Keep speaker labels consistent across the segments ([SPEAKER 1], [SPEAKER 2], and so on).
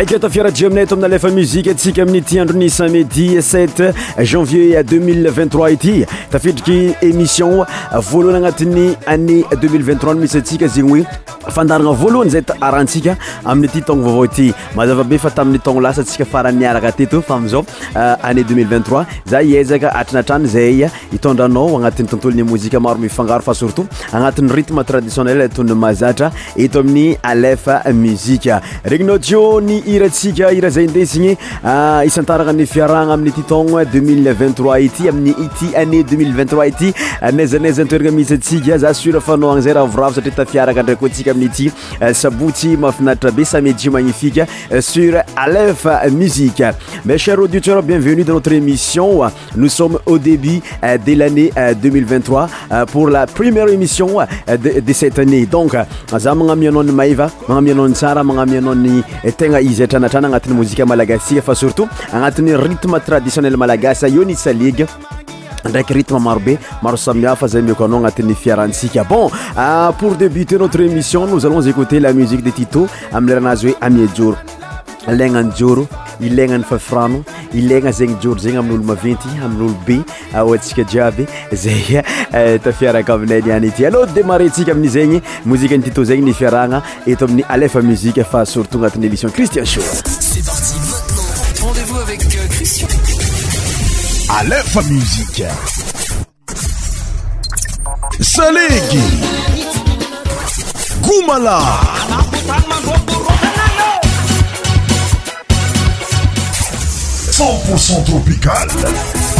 [SPEAKER 1] aky tafiaradi aminay eto ami'ny alefa muzika atsika amin'ny ti andro euh, ny saint médi 7 janvier 2023 ety tafidriky emission volohanyanatiny ané3sskyso siraiafamiyton203 ah, ity amiyyané203yazahsssaméimagnie ah, sur lf mui mai cher auditeur bienvenue da notre émission nos sommes au début ah, de l'année 203 pour la première émission de ete année omamasrmanamay eh, tenaiy tratrana agnatin'ny mozika malagasitsika fa surtout agnatin'ny rhythme traditionnel malagasy io nitsalege ndraiky rythme maro be maro samihafa zay mi ko anao agnatin'ny fiarahantsika bon euh, pour débuter notre émission noz alonzy écouter la musique des titox ami leranazy hoe amie joro lagnan joro ilagnan'ny faafirano ilagna zegny jeory zagny amin'olo maventy amin'n'olo be ah, oantsika jiaby zay eh, tafiaraka aminayny any ity aloa démare ntsika amin'i zegny mozika nytito zegny nifiarahgna eto amin'ny alefa muzika fa surtout anatin'ny émission christian sho alefa miksalegy
[SPEAKER 2] gomala 100% tropical.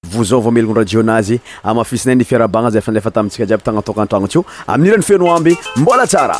[SPEAKER 1] vozao vao melogno radio-nazy amafisinay nifiarabagna zay fandefa tamintsika djiaby tagnatokan-tragnotsy io amin'ira'nyfeno amby mbola tsara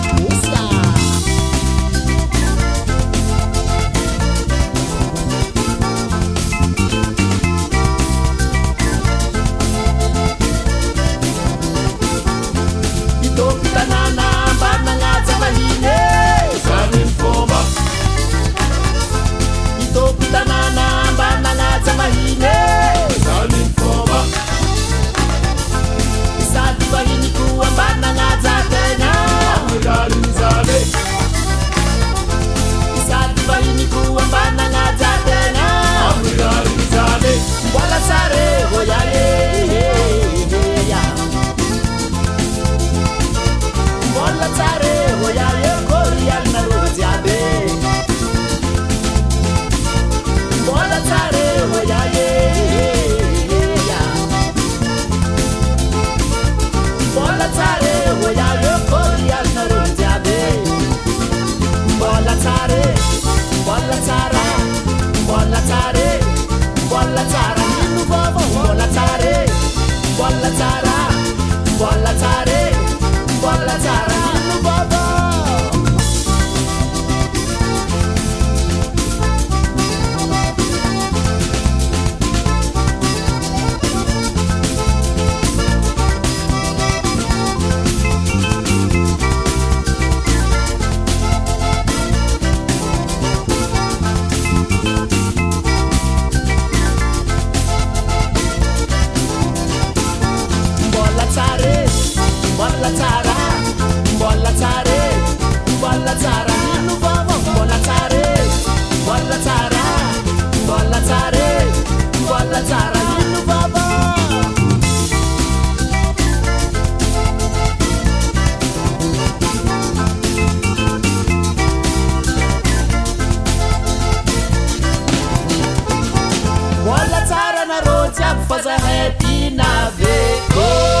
[SPEAKER 2] זפזרתינוקו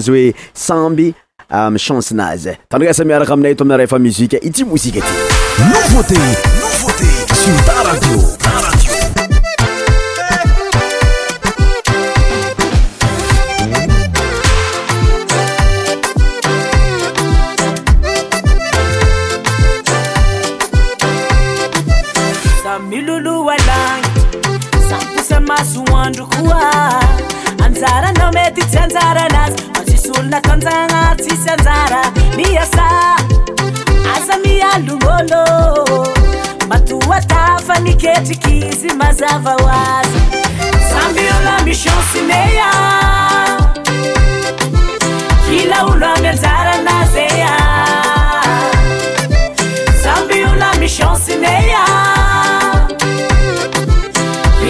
[SPEAKER 1] zoe samby um euh, chancenaze tanrakasa miarakaminay tomnarafa muzike i ti mouzike ty
[SPEAKER 2] nouvauté nouvauté sultaradio natanjagna tsisyanjara miasà asamiando olô matoatafa niketrikyizy mazava hoazy sambyola misancinea hila olo amianjaranazeya amby ola misansinea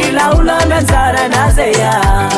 [SPEAKER 2] ilaolo ami anjaranazeya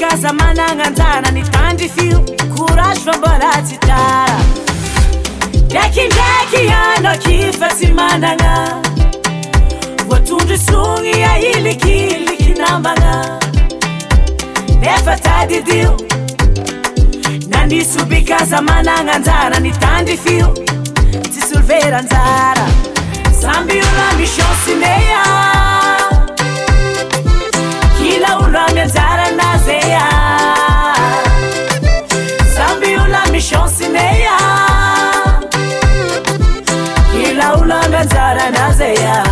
[SPEAKER 2] zatand iorazfbaakdrakyakifasy manana votondrosony ailikliknambagna fataddio na nisobikazamanaanjaany tandry fio tsy solveranjara ambyona mionsinea kila oloananjara sviוla miשonsineיa laulanzranazea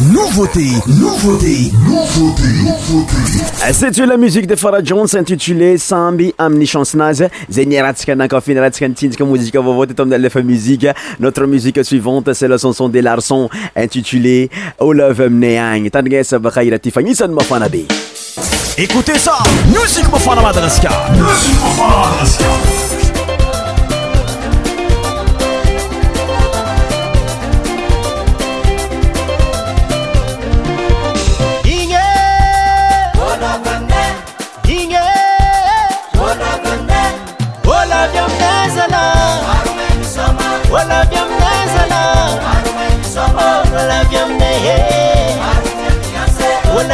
[SPEAKER 2] itu
[SPEAKER 1] a ui de forajns ntié sambi amniannaz znraikakoinaikmzikvvttm musiq notre musique suivante celasason delarçon intitulé alv mnen
[SPEAKER 2] tagebhrtfaisaofanab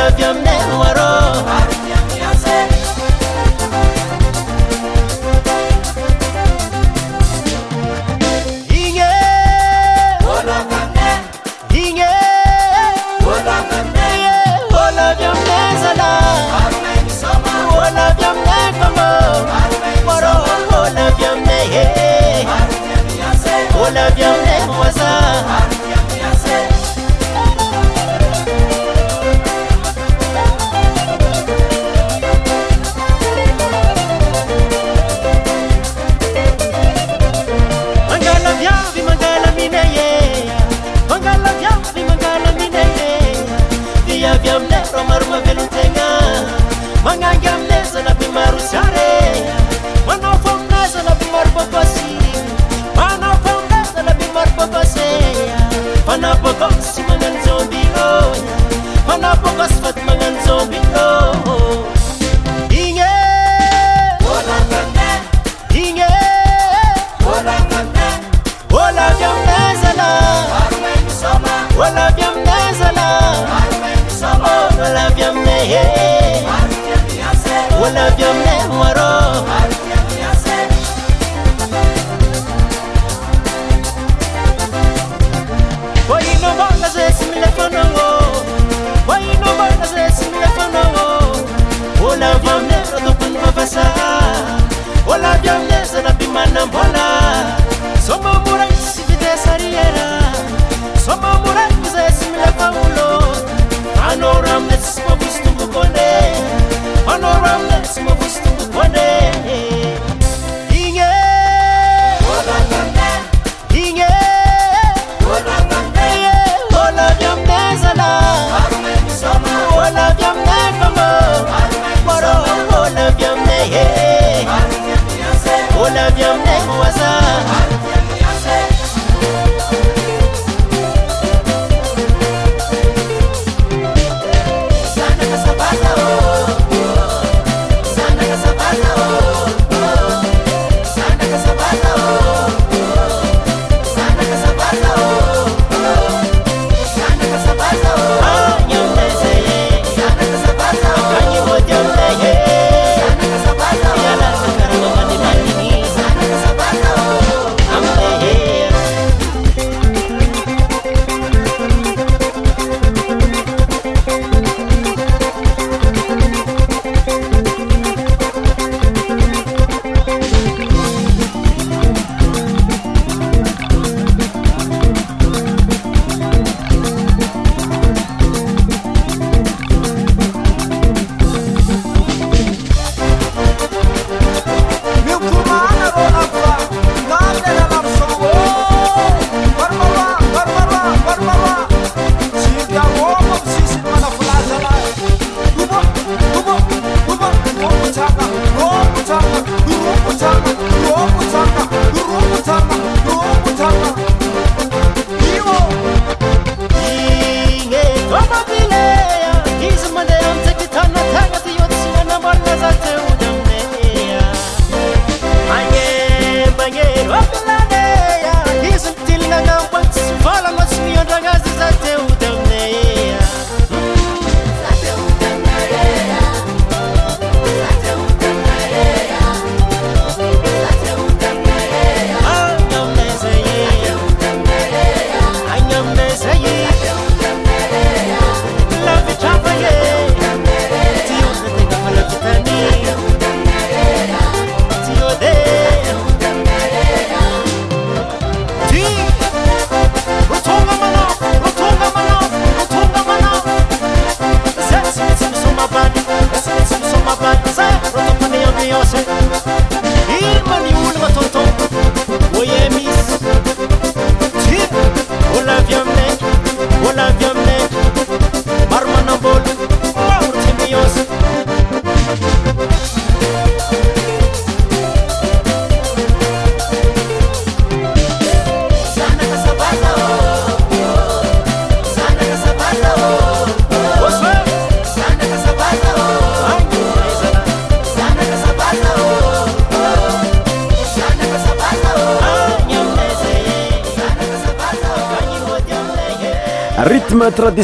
[SPEAKER 2] of your memoir.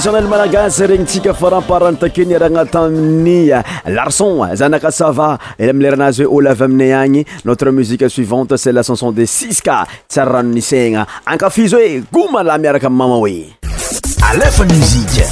[SPEAKER 1] el managasy regny tsika fa raparanotakenyaragnata aminy ah, larson ah, zanaka sava amleranazy hoe olo avy aminay agny notre musique suivante c'e la chanson de sis ka tsy aryranonisagna ankafizy e, hoe goma lah miaraka ay mama oe alefamzik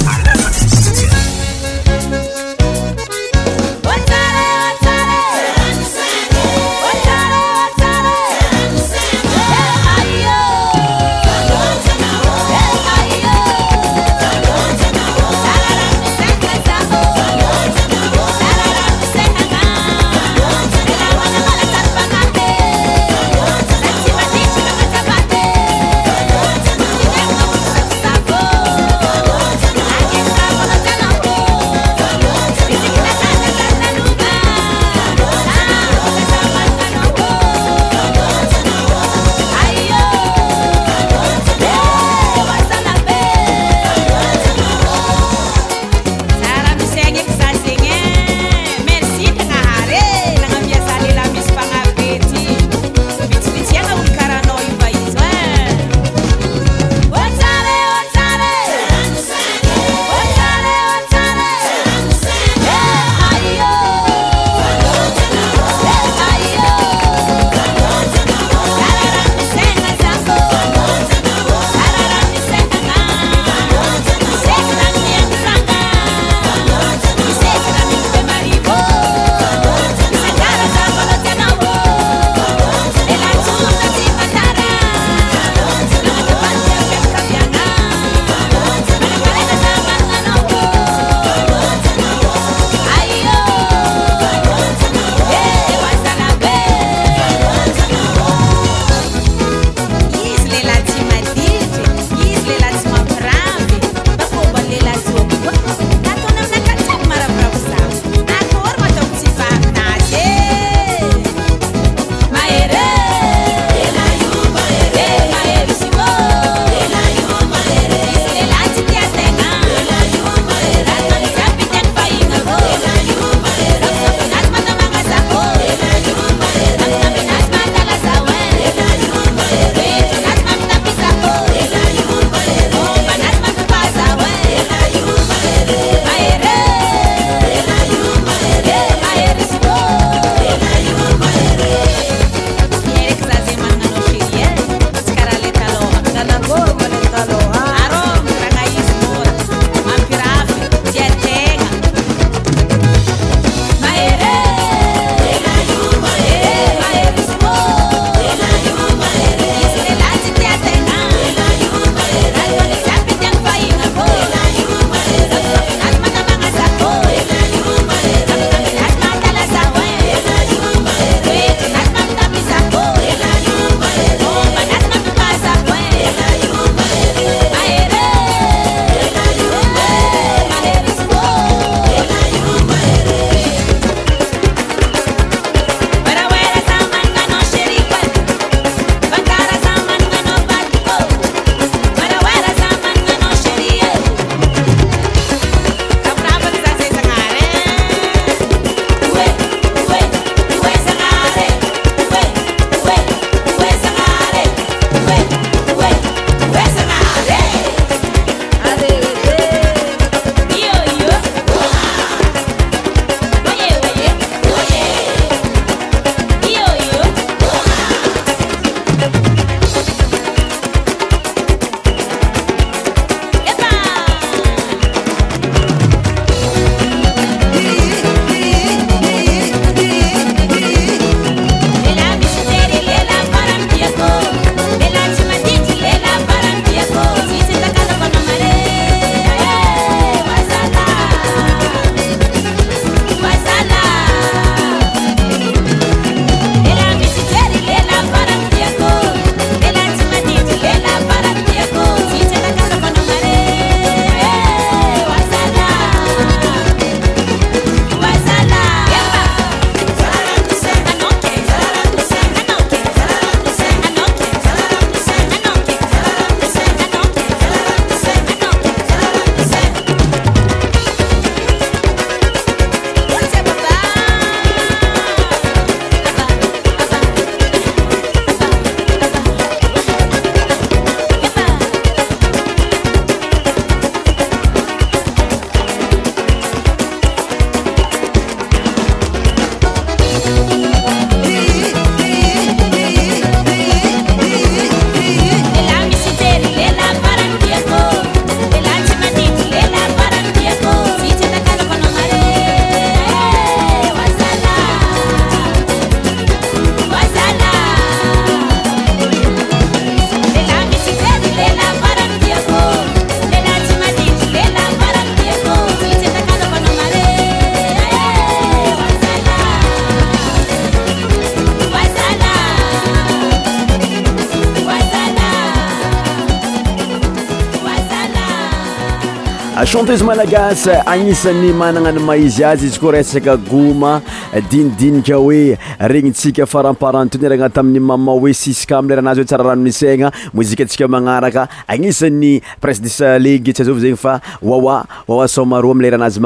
[SPEAKER 1] chantese malagasy anisan'ny manana y maizyazy izyko esakagominiinika oe entsikafaraparantnaamiymama oesezysaanoanazsaanaka anisanyprese de saleezeyfaawaasr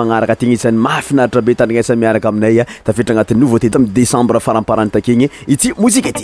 [SPEAKER 1] aeazyanak taniny afiaeiaaaytr nouetééembefrapratenytyoy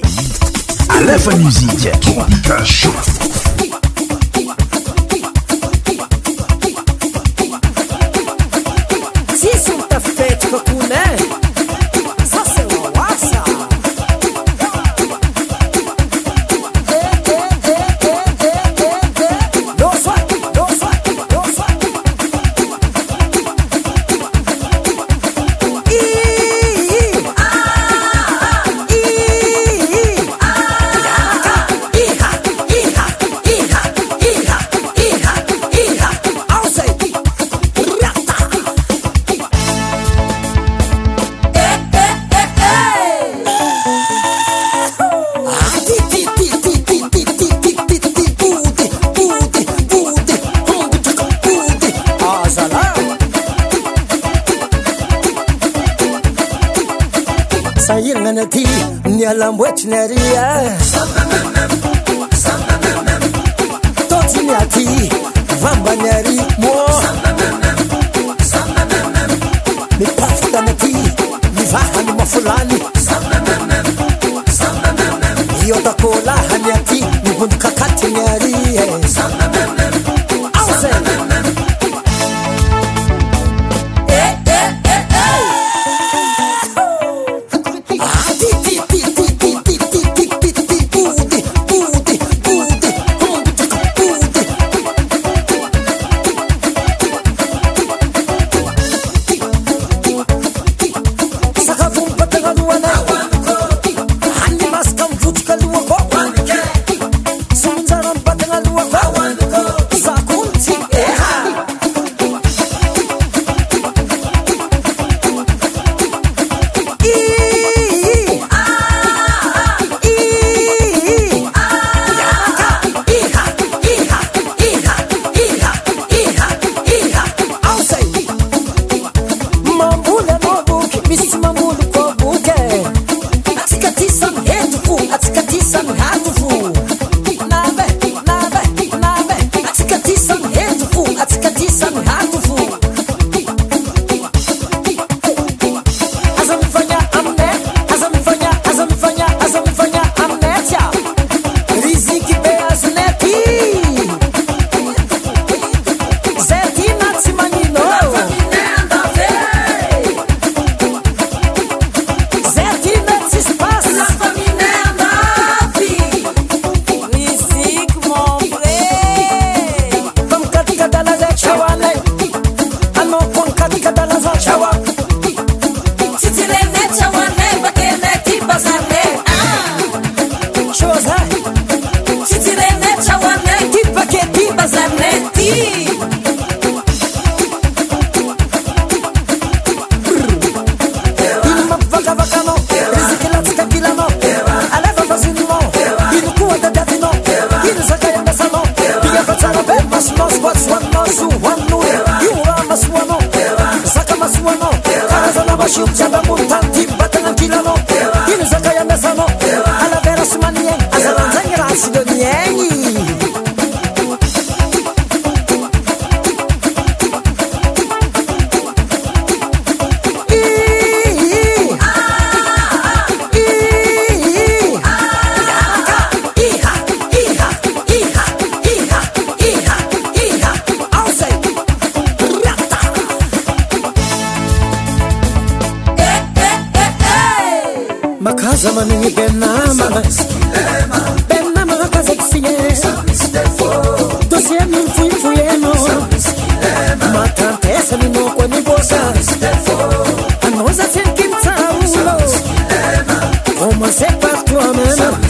[SPEAKER 3] and that Salimo kwa nibosa Anoza sin On toi-même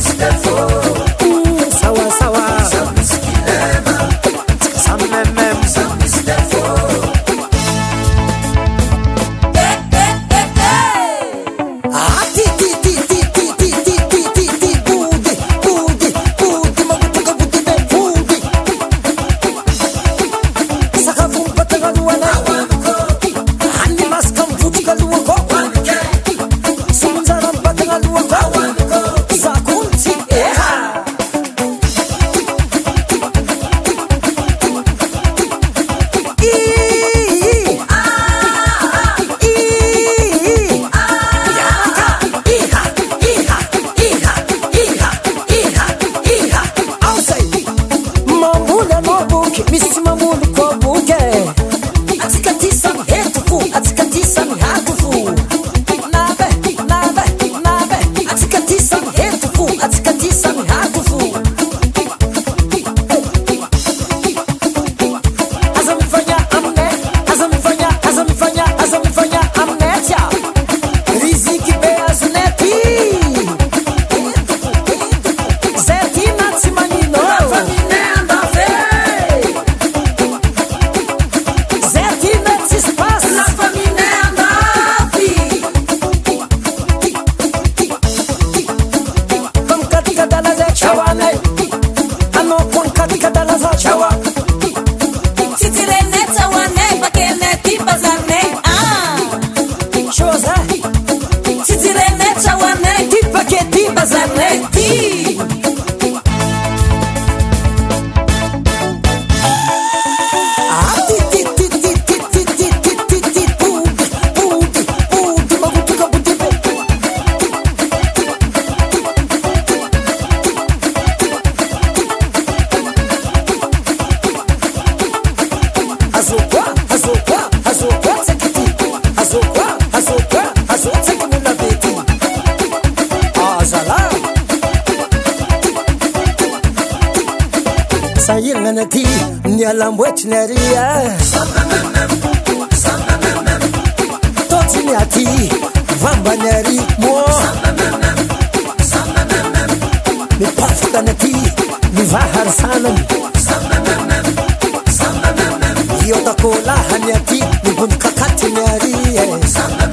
[SPEAKER 3] lamboetryny ary ah. tosy ny atỳ vambany ary mô mipaftany atỳ mivaharysanany iôtakôlaha ny atỳ mibonikakatiny ary eh.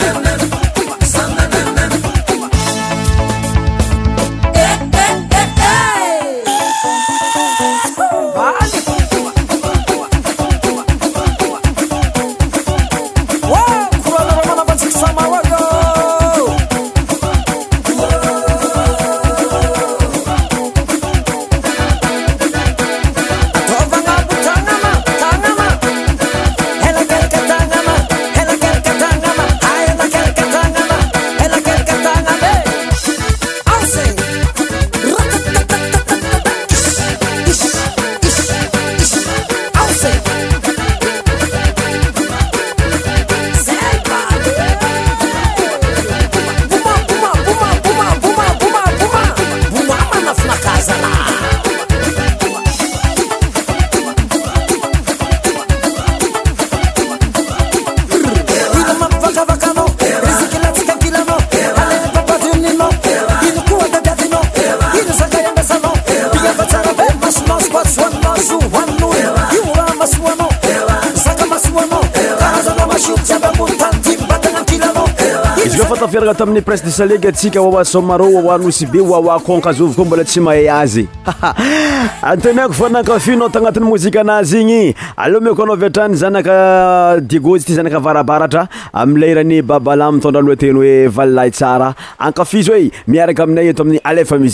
[SPEAKER 1] fiarana tamin'ny prince de saleg atsika asomaro aanosy be aaokzovko mbola tsy mahay azyhakaafn anatymozyinyalk aa trany zanakaigoyty zanakavarabaratra amla irany babala mitondra lohateny oe valilahy tsara akafi zy miaraka aminay etaminny alefa mu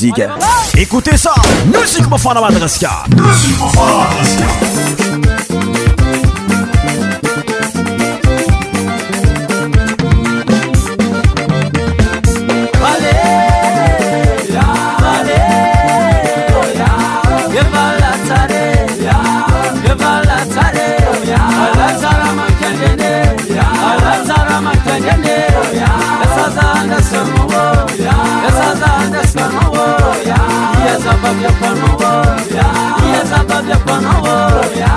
[SPEAKER 3] Y no Ya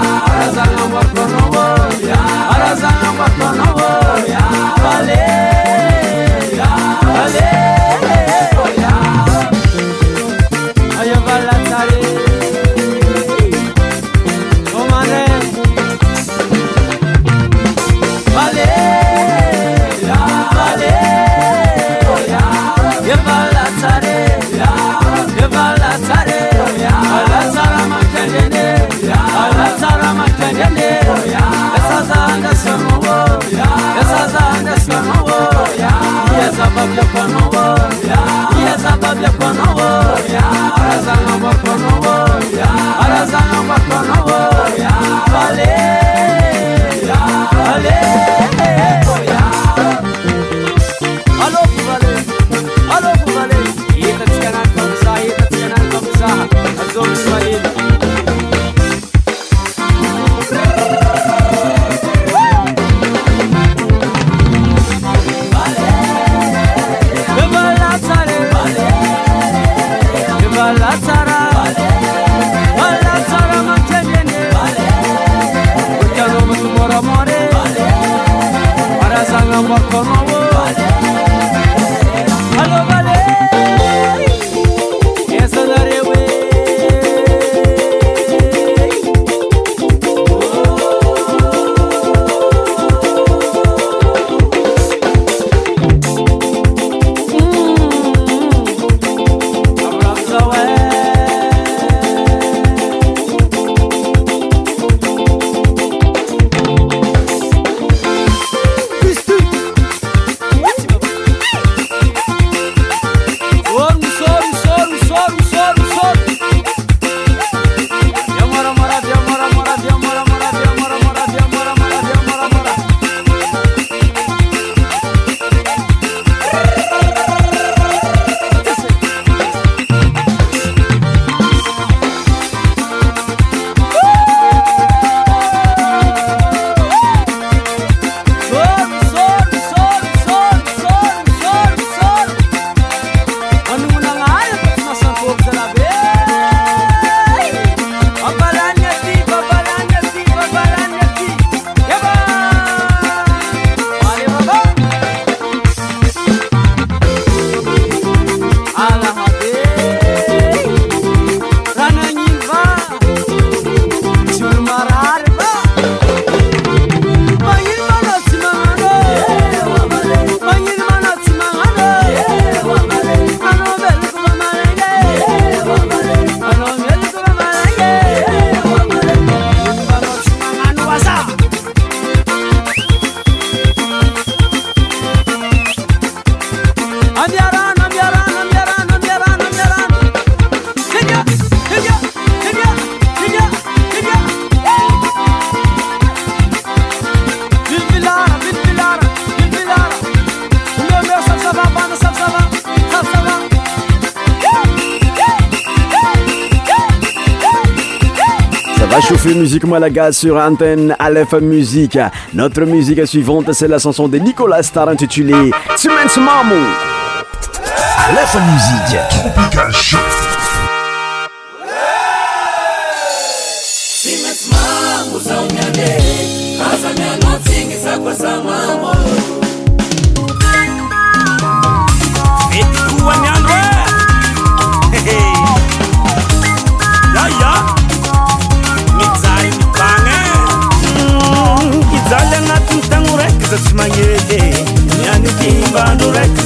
[SPEAKER 1] musiqumalaga sur antene alf musiqe notre musique suivante c'est la chanson de nicolas tar intitulé smensmamo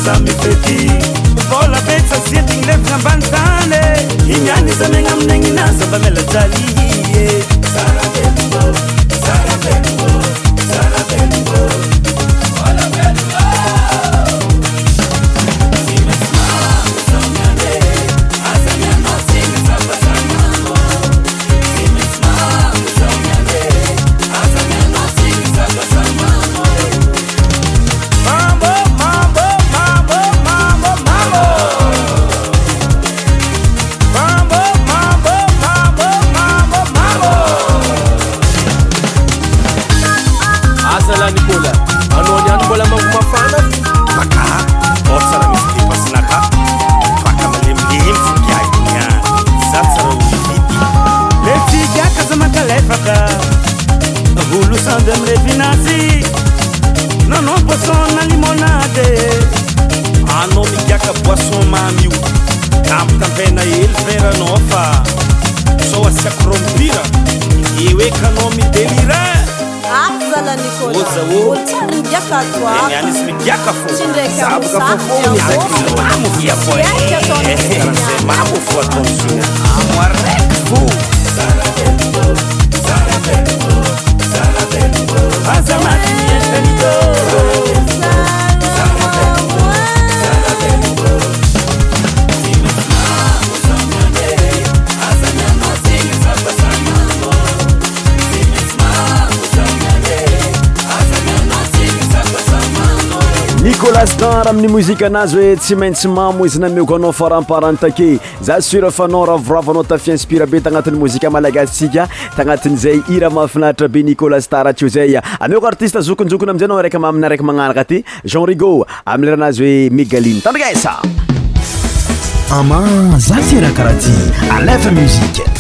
[SPEAKER 3] מ פולabesaסיריngלeבnבןתane imaניזaמegaםnegינהזaבneלצaלייe nano boisson na limonadeanao midiaka boisson mamy io amitapana hely ferana fa soatsiakromprira eoeka anao midélirea azamati yesenito
[SPEAKER 1] nikolas tar amin'ny mozika anazy hoe tsy maintsy mamo izy nameoko anao faramparantake za sura fanao ra voravoanao tafi inspire be tagnatin'ny mozika malagasitsika tagnatin' zay ira mafinaritra be nikolas tara tyo zaya ameoko artiste zokonjokona amzay anao raiky mamina araiky magnaraka aty jeanrigo ami'y ranazy hoe mégaliny tandrikesa ama za fira karaha ty alefa muzike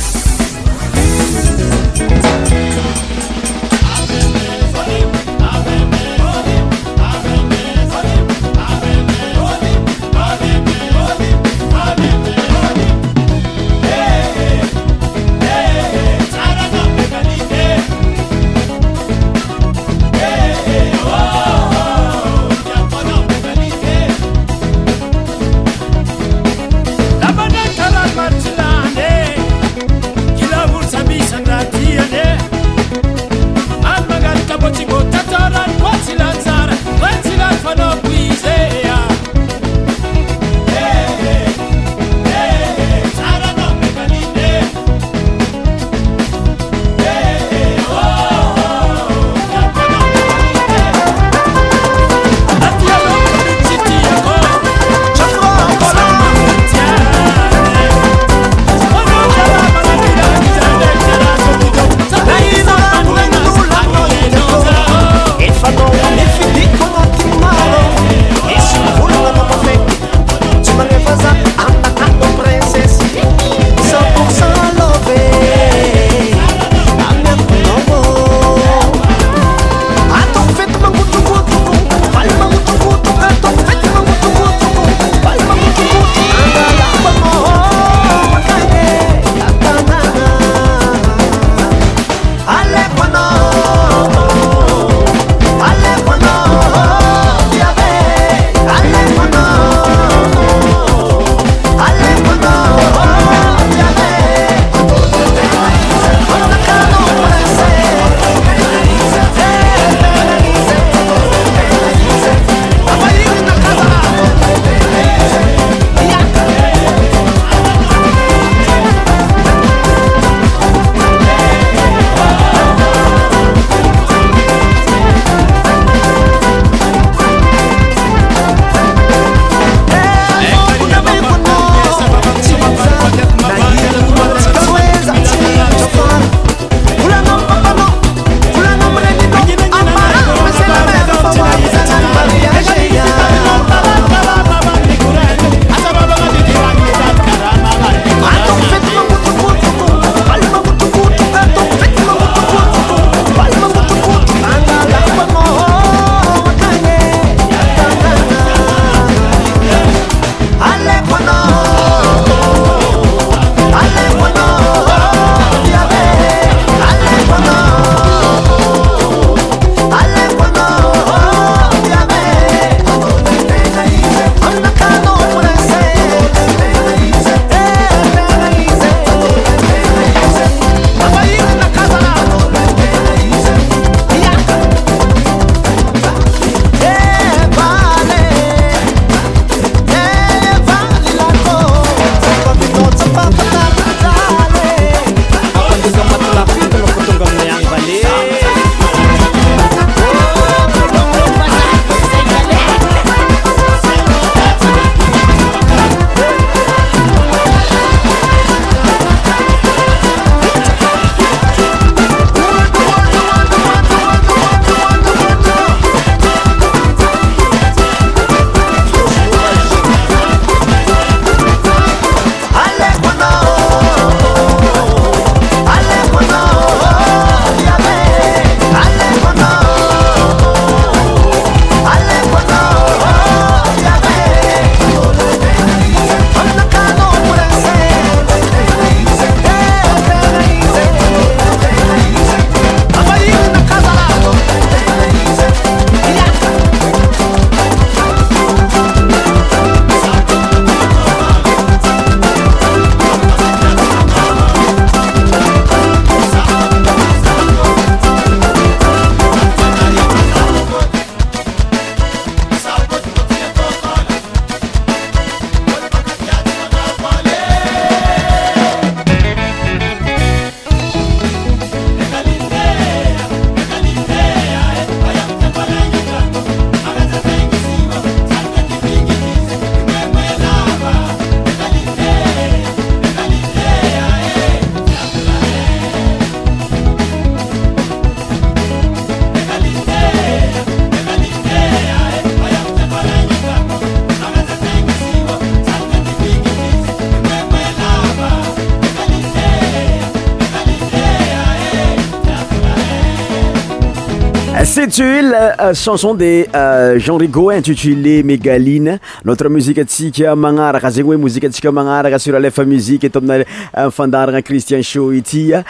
[SPEAKER 1] l euh, chanson de euh, jean rigo intitulé mégaline notre muzike ntsika magnaraka zegny hoe mozike antsika magnaraka sura lefa muzike etao amina amfandaragna euh, christien show itya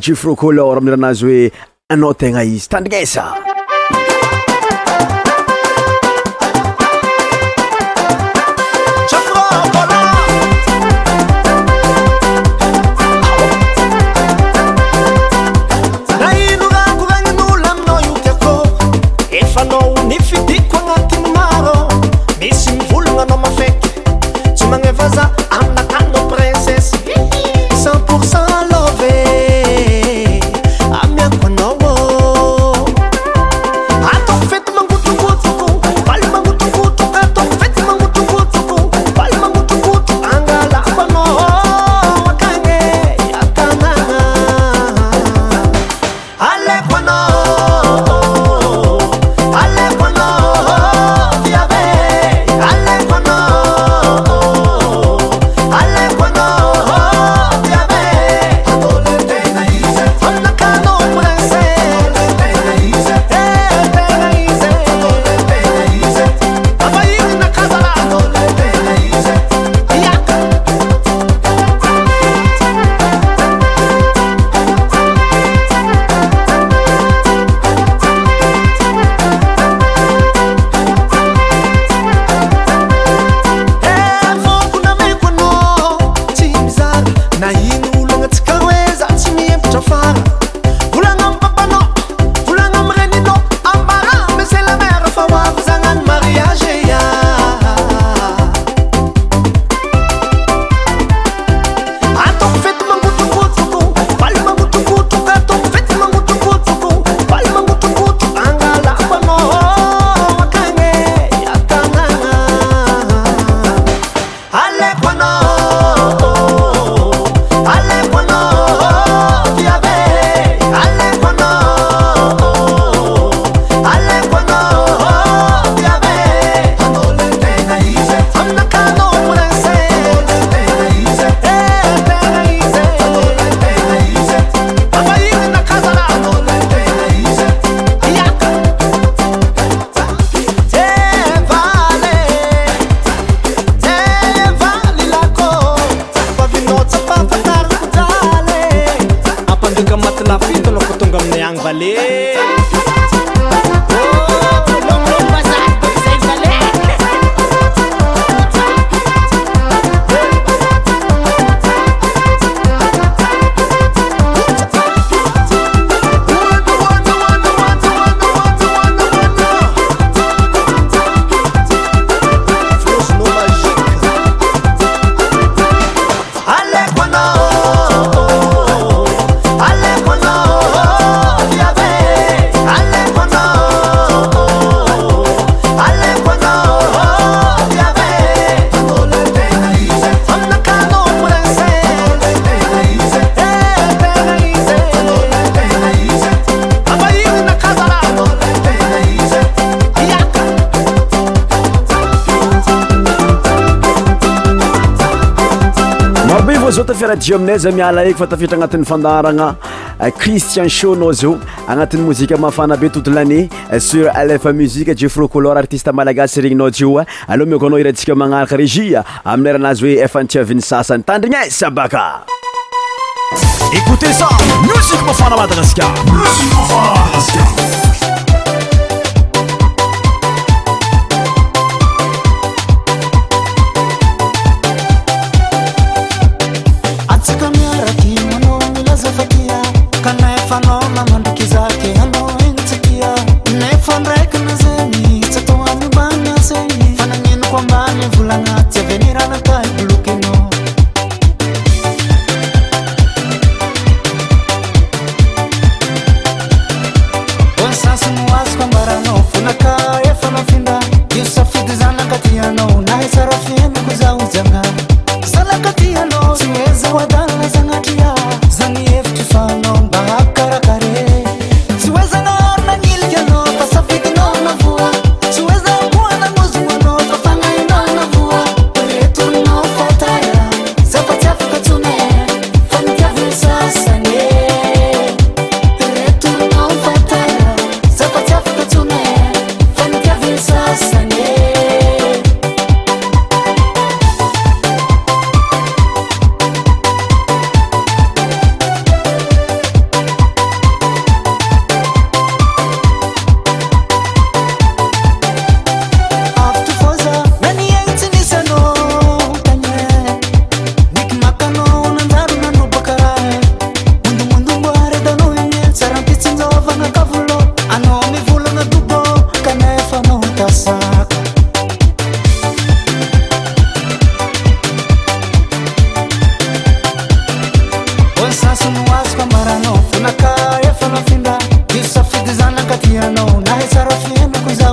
[SPEAKER 1] jufrocolora ami'rahanazy hoe anao tegna izy tandrignesa jio aminaza miala eko fa tafietra agnatin'n fandarana eh, cristien shonao zio agnatin'ny mozika mafana be toute lannée eh,
[SPEAKER 3] sur alefa muzike jeofro color artiste malagasy regninao jioa eh. aleha miakoanao irantsika magnaraka régi amin'yeranazy hoe efa antiaviny sasany tandrigny e syabaka écoteza musike mafana madagasikarmsa Farofina, coisa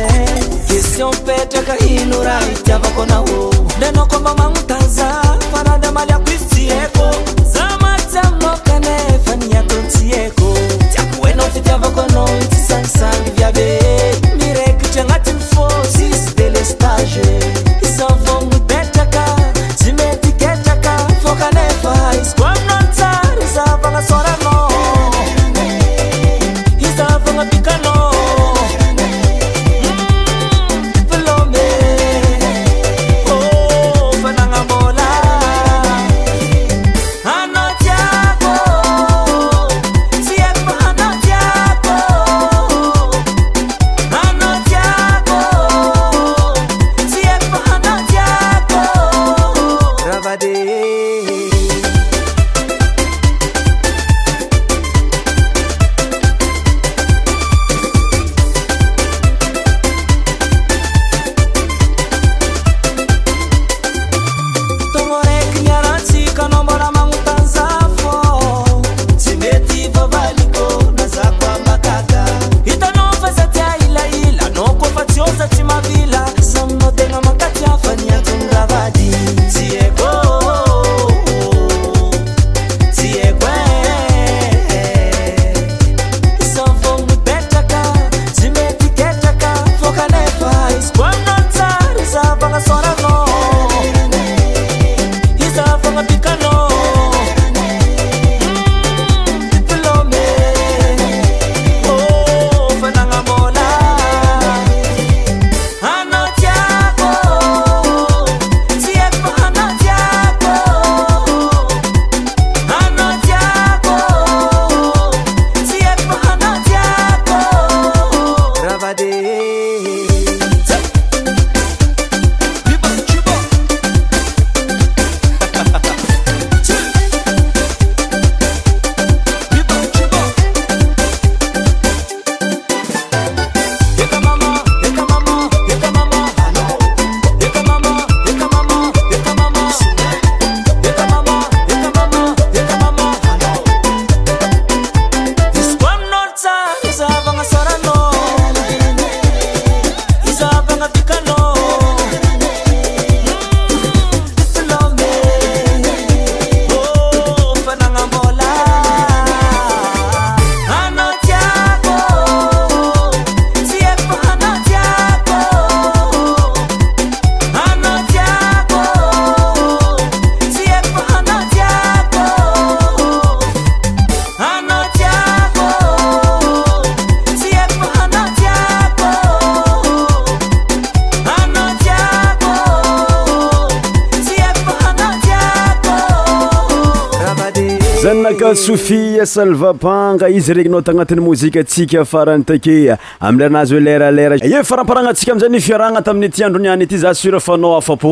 [SPEAKER 3] siopetrekahinoraitiavakonao nenakomba manotaza farade malyakoistieko zamatyanôkane faniakonsieko takenofityavakona itisasan vyabe mirektragatiny fô si delespage salvapanga izy regninao tagnatin'ny mozika atsika farany take amileanazy hoe leralera i faramparagna antsika amzany fiaragna tamin'ny ti androniany ety za sura fanao afapô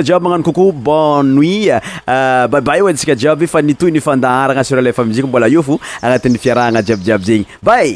[SPEAKER 3] jiab magnano kokoo bon nuit baibay io antsika jiaby i euh, fa nitoy nifandaharagna surale fa miziky mbola io fo agnatin'ny fiarahagna jiabyjiaby zegny bay